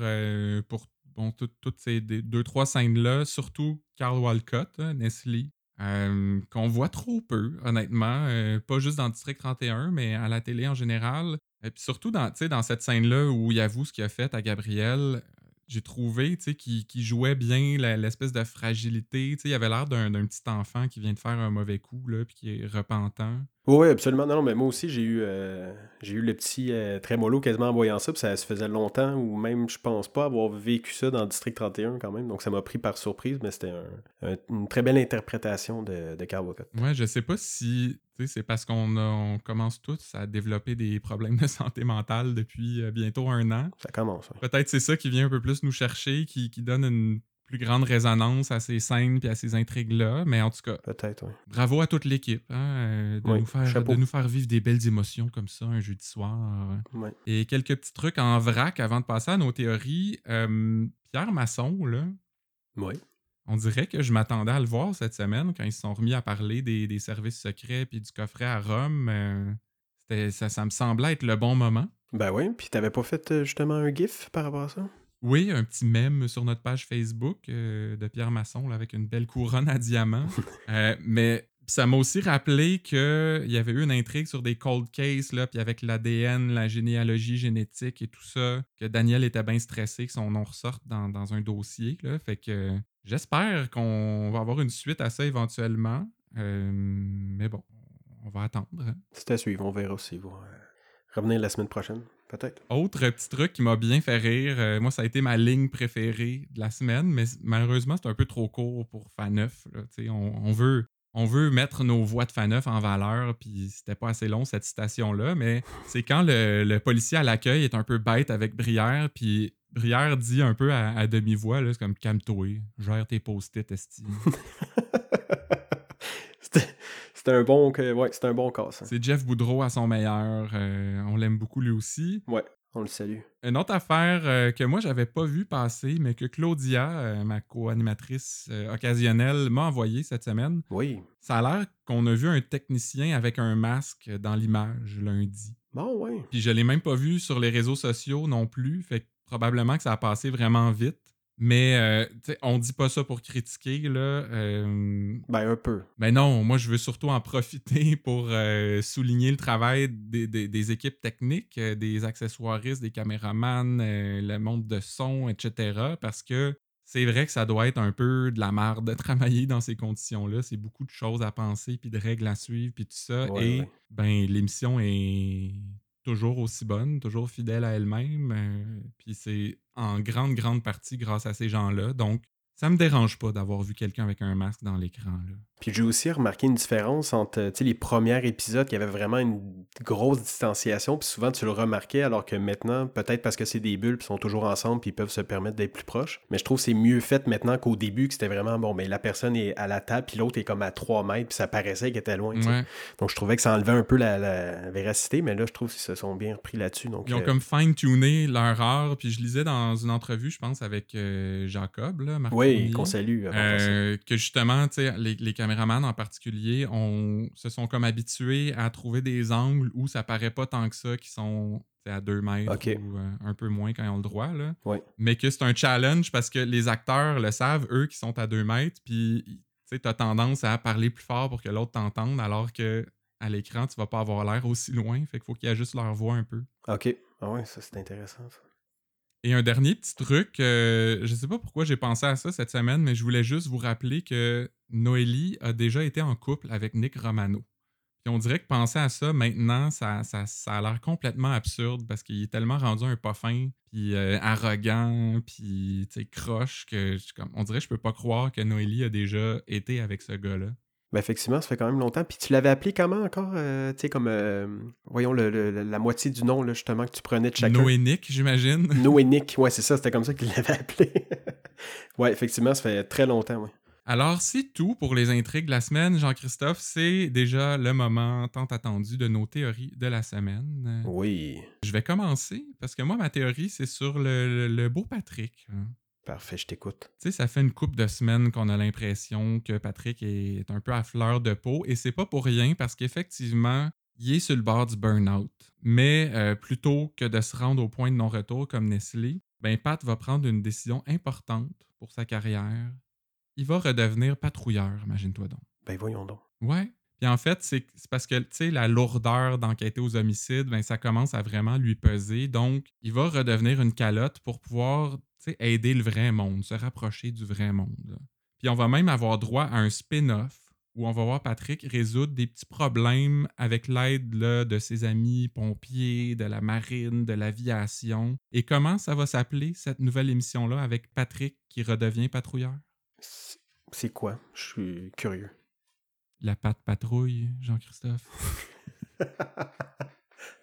pour bon, tout- toutes ces deux, trois scènes-là, surtout Carl Walcott, hein, Nestlé, euh, qu'on voit trop peu, honnêtement. euh, pas juste dans District 31, mais à la télé en général. Et puis surtout dans, cette scène-là où il avoue ce qu'il a fait à Gabriel, j'ai trouvé qu'il jouait bien l'espèce de fragilité. Il avait l'air d'un d'un petit enfant qui vient de faire un mauvais coup, là, puis qui est repentant. Oui, absolument. Non, non, mais moi aussi, j'ai eu, euh, j'ai eu le petit euh, trémolo quasiment en voyant ça, puis ça se faisait longtemps, ou même, je pense pas avoir vécu ça dans le District 31 quand même, donc ça m'a pris par surprise, mais c'était un- un- une très belle interprétation de, de Carl Walcott. Ouais, je sais pas si c'est parce qu'on on commence tous à développer des problèmes de santé mentale depuis euh, bientôt un an. Ça commence. ouais. Peut-être c'est ça qui vient un peu plus nous chercher, qui, qui donne une plus grande résonance à ces scènes puis à ces intrigues-là. Mais en tout cas, Peut-être, oui. bravo à toute l'équipe hein, euh, de, Oui, nous faire, de nous faire vivre des belles émotions comme ça un jeudi soir. Ouais. Et quelques petits trucs en vrac avant de passer à nos théories. Euh, Pierre Masson, là, Oui. on dirait que je m'attendais à le voir cette semaine quand ils se sont remis à parler des, des services secrets puis du coffret à Rome. euh, c'était- ça, ça me semblait être le bon moment. Ben oui, puis t'avais pas fait euh, justement un gif par rapport à ça? Oui, un petit mème sur notre page Facebook euh, de Pierre Masson là, avec une belle couronne à diamants. Euh, mais ça m'a aussi rappelé qu'il y avait eu une intrigue sur des cold cases, là, puis avec l'ADN, la généalogie génétique et tout ça, que Daniel était bien stressé que son nom ressorte dans, dans un dossier. Là, fait que j'espère qu'on va avoir une suite à ça éventuellement. Euh, mais bon, on va attendre. hein. C'est à suivre, on verra aussi. Revenir la semaine prochaine, peut-être. Autre petit truc qui m'a bien fait rire, euh, moi ça a été ma ligne préférée de la semaine, mais malheureusement c'est un peu trop court pour Faneuf. On, on veut, on veut mettre nos voix de Faneuf en valeur, puis c'était pas assez long cette citation-là, mais c'est quand le, le policier à l'accueil est un peu bête avec Brière, puis Brière dit un peu à, à demi-voix, c'est comme calme-toi, gère tes post-it, c'était un bon que- ouais, c'était un bon cas. C'est Jeff Boudreau à son meilleur, euh, on l'aime beaucoup lui aussi. Ouais, on le salue. Une autre affaire euh, que moi, j'avais pas vu passer, mais que Claudia, euh, ma co-animatrice occasionnelle, m'a envoyé cette semaine. Oui. Ça a l'air qu'on a vu un technicien avec un masque dans l'image lundi. Bon, ouais. Puis je l'ai même pas vu sur les réseaux sociaux non plus, fait que probablement que ça a passé vraiment vite. Mais euh, on dit pas ça pour critiquer, là. euh, Ben, un peu. ben non, moi je veux surtout en profiter pour euh, souligner le travail des, des- des équipes techniques, euh, des accessoiristes, des caméramans, le monde de son, etc. Parce que c'est vrai que ça doit être un peu de la merde de travailler dans ces conditions-là. C'est beaucoup de choses à penser, puis de règles à suivre, puis tout ça. Ouais, Et ouais. ben l'émission est toujours aussi bonne, toujours fidèle à elle-même. euh, puis c'est en grande, grande partie grâce à ces gens-là. Donc, ça me dérange pas d'avoir vu quelqu'un avec un masque dans l'écran. Puis j'ai aussi remarqué une différence entre euh, les premiers épisodes qui avaient vraiment une grosse distanciation, puis souvent tu le remarquais, alors que maintenant, peut-être parce que c'est des bulles, puis ils sont toujours ensemble, puis ils peuvent se permettre d'être plus proches. Mais je trouve que c'est mieux fait maintenant qu'au début, que c'était vraiment bon, mais la personne est à la table, puis l'autre est comme à 3 mètres, puis ça paraissait qu'elle était loin. Ouais. Donc je trouvais que ça enlevait un peu la, la véracité, mais là, je trouve qu'ils se sont bien repris là-dessus. Donc, Ils ont euh, comme fine-tuné leur heure. Puis je lisais dans une entrevue, je pense, avec euh, Jacob, là, Marc Oui, qu'on salue. euh, que justement, les, les caméramans en particulier, on, se sont comme habitués à trouver des angles où ça paraît pas tant que ça, qui sont à 2 mètres ou euh, un peu moins quand ils ont le droit. Là. Ouais. Mais que c'est un challenge parce que les acteurs le savent, eux, qui sont à 2 mètres. Puis tu as tendance à parler plus fort pour que l'autre t'entende, alors que à l'écran, tu vas pas avoir l'air aussi loin. Fait qu'il faut qu'ils ajustent leur voix un peu. Ok. Ah ouais, ça c'est intéressant. ça. Et un dernier petit truc, euh, je sais pas pourquoi j'ai pensé à ça cette semaine, mais je voulais juste vous rappeler que Noélie a déjà été en couple avec Nick Romano. Puis on dirait que penser à ça maintenant, ça, ça, ça a l'air complètement absurde parce qu'il est tellement rendu un pas fin, puis euh, arrogant, puis croche que comme, on dirait que je peux pas croire que Noélie a déjà été avec ce gars-là. Ben effectivement, ça fait quand même longtemps. Puis tu l'avais appelé comment encore euh, Tu sais, comme. euh, voyons, le, le- la moitié du nom, là, justement, que tu prenais de chacun? Noé Nick, j'imagine. Noé Nick. Ouais, c'est ça, c'était comme ça qu'il l'avait appelé. ouais, effectivement, ça fait très longtemps, ouais. Alors, c'est tout pour les intrigues de la semaine, Jean-Christophe. C'est déjà le moment tant attendu de nos théories de la semaine. Oui. Je vais commencer parce que moi, ma théorie, c'est sur le, le- le beau Patrick. hein. Parfait, je t'écoute. Tu sais, ça fait une couple de semaines qu'on a l'impression que Patrick est un peu à fleur de peau et c'est pas pour rien parce qu'effectivement, il est sur le bord du burn-out. Mais euh, plutôt que de se rendre au point de non-retour comme Nestlé, ben Pat va prendre une décision importante pour sa carrière. Il va redevenir patrouilleur, imagine-toi donc. Ben voyons donc. Ouais. Puis en fait, c'est parce que, tu sais, la lourdeur d'enquêter aux homicides, ben, ça commence à vraiment lui peser. Donc, il va redevenir une calotte pour pouvoir, aider le vrai monde, se rapprocher du vrai monde. Puis on va même avoir droit à un spin-off où on va voir Patrick résoudre des petits problèmes avec l'aide de ses amis pompiers, de la marine, de l'aviation. Et comment ça va s'appeler, cette nouvelle émission-là, avec Patrick qui redevient patrouilleur? C'est- quoi? Je suis curieux. La patte patrouille, Jean-Christophe.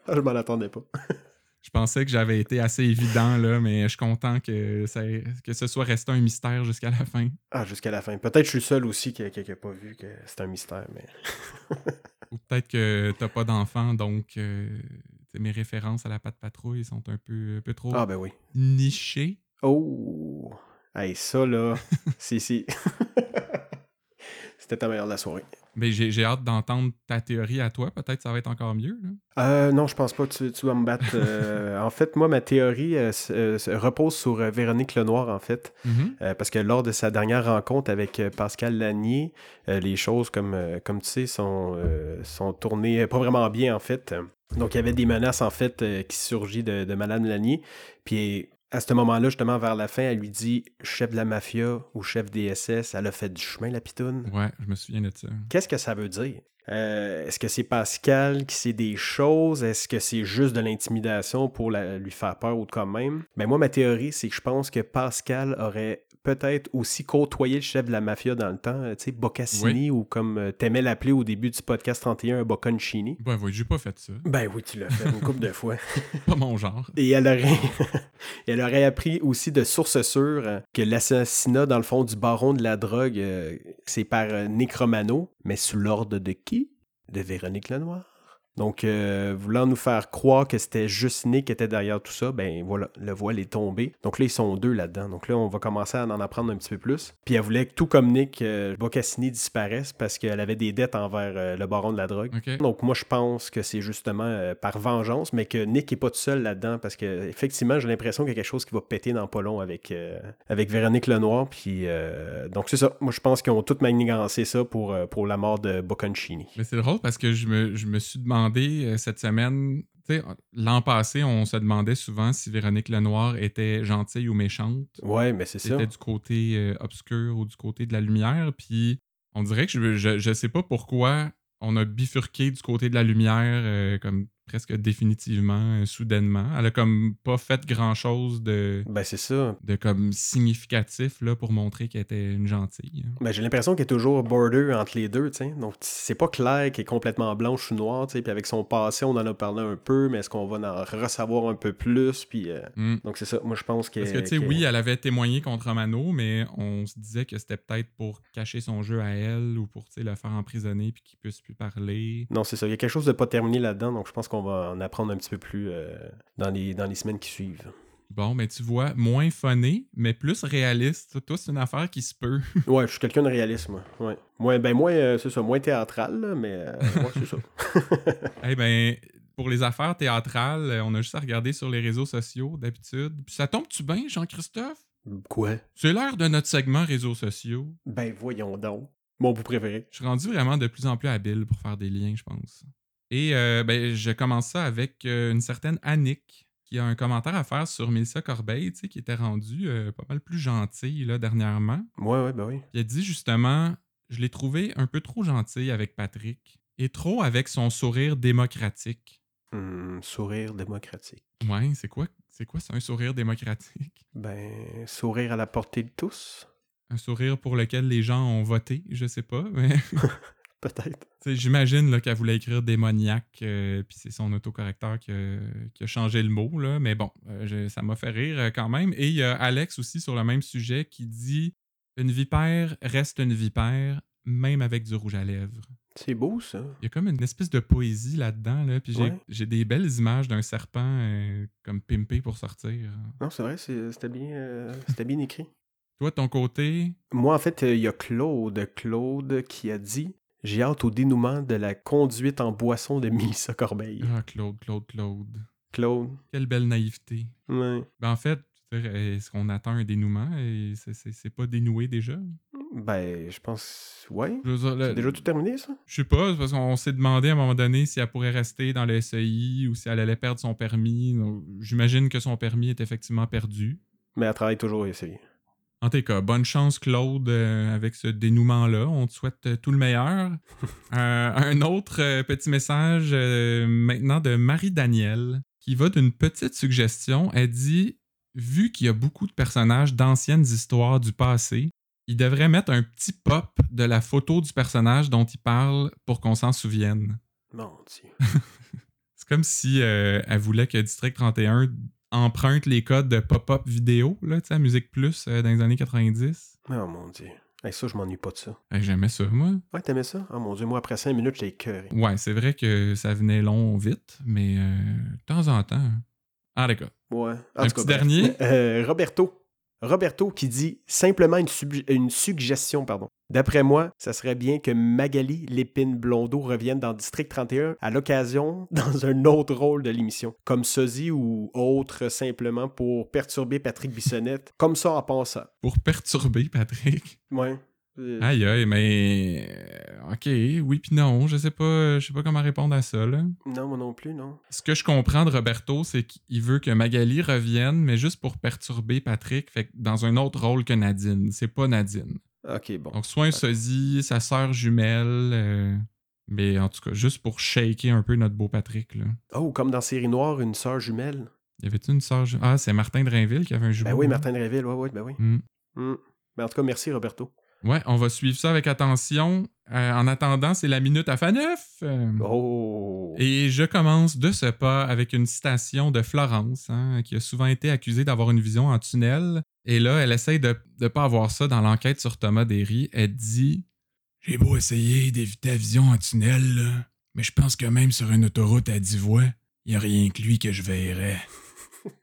Je m'en attendais pas. Je pensais que j'avais été assez évident, là, mais je suis content que, ça, que ce soit resté un mystère jusqu'à la fin. Ah, jusqu'à la fin. Peut-être que je suis le seul aussi qui n'a pas vu que c'est un mystère, mais... Ou peut-être que t'as pas d'enfant, donc euh, mes références à la patte patrouille sont un peu, un peu trop Ah, ben oui. nichées. Oh! Hey, ça, là, c'est... c'est- C'était ta meilleure de la soirée. Mais j'ai hâte d'entendre ta théorie à toi. Peut-être ça va être encore mieux. Euh, non, je pense pas. Tu, tu vas me battre. Euh, en fait, moi, ma théorie euh, repose sur Véronique Lenoir, en fait. Mhm. Euh, parce que lors de sa dernière rencontre avec Pascal Lanier, les choses, comme, comme tu sais, sont, sont tournées pas vraiment bien, en fait. Donc, il y avait des menaces, en fait, qui surgissent de, de Madame Lanier. Puis, à ce moment-là, justement, vers la fin, elle lui dit chef de la mafia ou chef des SS. Elle a fait du chemin, la pitoune. Ouais, je me souviens de ça. Qu'est-ce que ça veut dire? Euh, Est-ce que c'est Pascal qui sait des choses? Est-ce que c'est juste de l'intimidation pour la- lui faire peur ou de quand même? Ben moi, ma théorie, c'est que je pense que Pascal aurait peut-être aussi côtoyé le chef de la mafia dans le temps, euh, tu sais, Boccassini, ou comme euh, t'aimais l'appeler au début du podcast 31, un Bocconcini. Ben oui, j'ai pas fait ça. Ben oui, tu l'as fait une couple de fois. Pas mon genre. Et elle aurait, elle aurait appris aussi de sources sûres euh, que l'assassinat, dans le fond, du baron de la drogue, c'est par Necromano, mais sous l'ordre de qui? De Véronique Lenoir. Donc, euh, voulant nous faire croire que c'était juste Nick qui était derrière tout ça, ben voilà, le voile est tombé. Donc là, ils sont deux là-dedans. Donc là, on va commencer à en apprendre un petit peu plus. Puis elle voulait que, tout comme Nick, euh, Boccassini disparaisse parce qu'elle avait des dettes envers euh, le baron de la drogue. Donc moi je pense que c'est justement euh, par vengeance, mais que Nick est pas tout seul là-dedans parce que effectivement j'ai l'impression qu'il y a quelque chose qui va péter dans pas long avec, avec Véronique Lenoir. Puis donc c'est ça. Moi je pense qu'ils ont tout manigancé ça pour, pour la mort de Bocconcini. Mais c'est drôle parce que je me, je me suis demandé euh, cette semaine. L'an passé, on se demandait souvent si Véronique Lenoir était gentille ou méchante. Ouais, mais c'est ça. C'était du côté euh, obscur ou du côté de la lumière. Puis on dirait que je, je, je sais pas pourquoi on a bifurqué du côté de la lumière euh, comme presque définitivement, euh, soudainement. Elle a comme pas fait grand chose de, Ben c'est ça. de comme significatif là, pour montrer qu'elle était une gentille. Ben, j'ai l'impression qu'elle est toujours border entre les deux, tu sais. Donc, c'est pas clair qu'elle est complètement blanche ou noire, tu sais. Puis avec son passé, on en a parlé un peu, mais est-ce qu'on va en ressavoir un peu plus? Puis, euh, Mm. donc, c'est ça. Moi, je pense que. Parce que, tu sais, oui, elle avait témoigné contre Mano, mais on se disait que c'était peut-être pour cacher son jeu à elle ou pour, tu sais, le faire emprisonner puis qu'il puisse plus parler. Non, c'est ça. Il y a quelque chose de pas terminé là-dedans, donc je pense qu'on va en apprendre un petit peu plus euh, dans, les, dans les semaines qui suivent. Bon, mais tu vois, moins funné, mais plus réaliste. Toi, c'est une affaire qui se peut. Ouais, je suis quelqu'un de réaliste, moi. Ouais. Moins, ben, moins, euh, c'est ça, moins théâtral, là, mais euh, ouais, c'est ça. Eh ben, pour les affaires théâtrales, on a juste à regarder sur les réseaux sociaux d'habitude. Puis ça tombe-tu bien, Jean-Christophe? Quoi? C'est l'heure de notre segment réseaux sociaux. Ben, voyons donc. Mon bout préféré. Je suis rendu vraiment de plus en plus habile pour faire des liens, je pense. Et euh, ben, je commence ça avec euh, une certaine Annick qui a un commentaire à faire sur Mélissa Corbeil, tu sais, qui était rendue euh, pas mal plus gentille là, dernièrement. Ouais, ouais, ben oui. Puis elle dit justement Je l'ai trouvé un peu trop gentil avec Patrick et trop avec son sourire démocratique. Hum, sourire démocratique. Ouais, c'est quoi c'est quoi ça, un sourire démocratique? Ben, sourire à la portée de tous? Un sourire pour lequel les gens ont voté, je sais pas, mais Peut-être. J'imagine qu'elle voulait écrire démoniaque, euh, puis c'est son autocorrecteur qui a, qui a changé le mot, là. mais bon, euh, je- ça m'a fait rire euh, quand même. Et il y a Alex aussi sur le même sujet qui dit Une vipère reste une vipère, même avec du rouge à lèvres. C'est beau, ça. Il y a comme une espèce de poésie là-dedans, là, puis j'ai Ouais. des belles images d'un serpent comme pimpé pour sortir. Non, c'est vrai, c'était bien, bien écrit. Toi, de ton côté, Moi, en fait, il y a Claude. Claude qui a dit J'ai hâte au dénouement de la conduite en boisson de Mélissa Corbeil. ah, Claude, Claude, Claude, Claude. quelle belle naïveté. Ouais. Ben, en fait, est-ce qu'on attend un dénouement et c'est- c'est c'est pas dénoué déjà? Ben, je pense. Ouais. C'est déjà tout terminé, ça? Je sais pas, parce qu'on s'est demandé à un moment donné si elle pourrait rester dans le SEI ou si elle allait perdre son permis. J'imagine que son permis est effectivement perdu. Mais elle travaille toujours ici. En tout cas, bonne chance, Claude, euh, avec ce dénouement-là. On te souhaite euh, tout le meilleur. Euh, un autre petit message maintenant de Marie-Danielle qui va d'une petite suggestion. Elle dit Vu qu'il y a beaucoup de personnages d'anciennes histoires du passé, il devrait mettre un petit pop de la photo du personnage dont il parle pour qu'on s'en souvienne. Mon Dieu. C'est comme si elle voulait que District 31 emprunte les codes de pop-up vidéo, là, tu sais, Musique Plus euh, dans les années 90. Oh mon Dieu. Hey, ça, je m'ennuie pas de ça. Hey, J'aimais ça, moi. Ouais, t'aimais ça? Oh mon Dieu, moi, après 5 minutes, j'ai écœuré. Ouais, c'est vrai que ça venait long vite, mais euh, de temps en temps. Ah, d'accord. Ouais. En Un cas, petit dernier? Euh, Roberto. Roberto qui dit simplement une suggestion, pardon. D'après moi, ça serait bien que Magali Lépine Blondeau revienne dans District 31 à l'occasion dans un autre rôle de l'émission, comme sosie ou autre simplement pour perturber Patrick Bissonnette, comme ça en pensant. Pour perturber Patrick? Ouais. Euh, Aïe, aïe, mais. euh, Ok, oui puis non. Je sais pas, je sais pas comment répondre à ça, là. Non, moi non plus, non. Ce que je comprends de Roberto, c'est qu'il veut que Magali revienne, mais juste pour perturber Patrick, fait que dans un autre rôle que Nadine. C'est pas Nadine. Ok, bon. Donc, soit un sosie, sa sœur jumelle, euh, mais en tout cas, juste pour shaker un peu notre beau Patrick, là. Oh, comme dans Série Noire, une sœur jumelle. Y avait-tu une sœur jumelle? Ah, c'est Martin de Rainville qui avait un jumeau. Ben oui, hein? Martin de Réville, ouais, ouais, ben oui. Hmm. Hmm. Ben, en tout cas, merci Roberto. Ouais, on va suivre ça avec attention. Euh, en attendant, c'est la minute à Faneuf. Euh, Oh! Et je commence de ce pas avec une citation de Florence, hein, qui a souvent été accusée d'avoir une vision en tunnel. Et là, elle essaye de ne pas avoir ça dans l'enquête sur Thomas Derry. Elle dit J'ai beau essayer d'éviter la vision en tunnel, là, mais je pense que même sur une autoroute à 10 voies, il n'y a rien que lui que je verrais.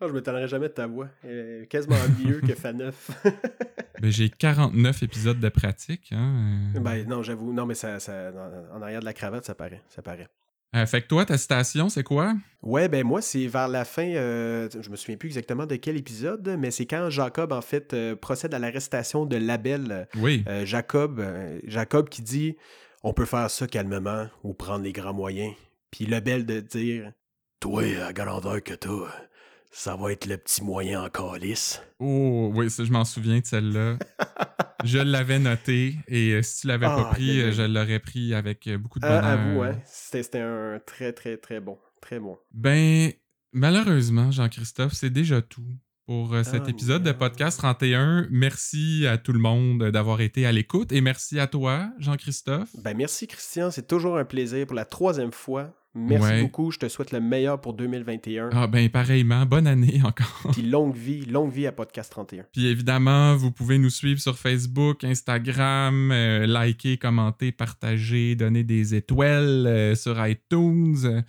Ah, je m'étonnerais jamais de ta voix. Elle est quasiment mieux que Faneuf. Ben, J'ai 49 épisodes de pratique. Hein, euh. ben non, j'avoue. Non, mais ça, ça, en en arrière de la cravate, ça paraît. Ça paraît. Euh, fait que toi, ta citation, c'est quoi? Ouais, ben moi, c'est vers la fin, euh, je me souviens plus exactement de quel épisode, mais c'est quand Jacob, en fait, euh, procède à l'arrestation de Label. Oui. Euh, Jacob, Jacob qui dit On peut faire ça calmement ou prendre les grands moyens. Puis Label de dire Toi, à grandeur que t'as, ça va être le petit moyen en calice. Oh, oui, ça, je m'en souviens de celle-là. je l'avais noté et euh, si tu l'avais Ah, pas pris, aïe, aïe. euh, je l'aurais pris avec euh, beaucoup de Ah, bonheur. avoue, ouais. C'était un très, très, très bon. Très bon. Ben, malheureusement, Jean-Christophe, c'est déjà tout pour euh, cet Ah, épisode de. Podcast 31. Merci à tout le monde d'avoir été à l'écoute et merci à toi, Jean-Christophe. Ben merci Christian, c'est toujours un plaisir pour la troisième fois. Merci Ouais. beaucoup, je te souhaite le meilleur pour 2021. Ah ben, pareillement, bonne année encore. Puis longue vie, longue vie à Podcast 31. Puis évidemment, vous pouvez nous suivre sur Facebook, Instagram, euh, liker, commenter, partager, donner des étoiles euh, sur iTunes.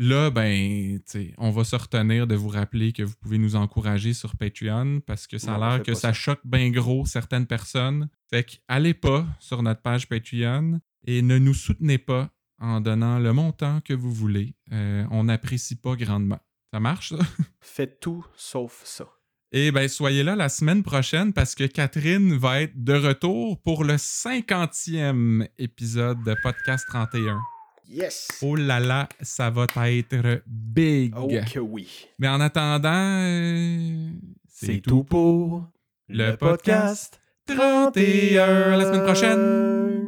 Là, ben, on va se retenir de vous rappeler que vous pouvez nous encourager sur Patreon parce que ça a l'air que ça ça. choque bien gros certaines personnes. Fait que allez pas sur notre page Patreon et ne nous soutenez pas en donnant le montant que vous voulez. Euh, on n'apprécie pas grandement. Ça marche, ça? Faites tout sauf ça. Et ben soyez là la semaine prochaine parce que Catherine va être de retour pour le 50e épisode de Podcast 31. Yes! Oh là là, ça va être big. Oh que oui. Mais en attendant, euh, C'est tout pour le podcast 31. À la semaine prochaine.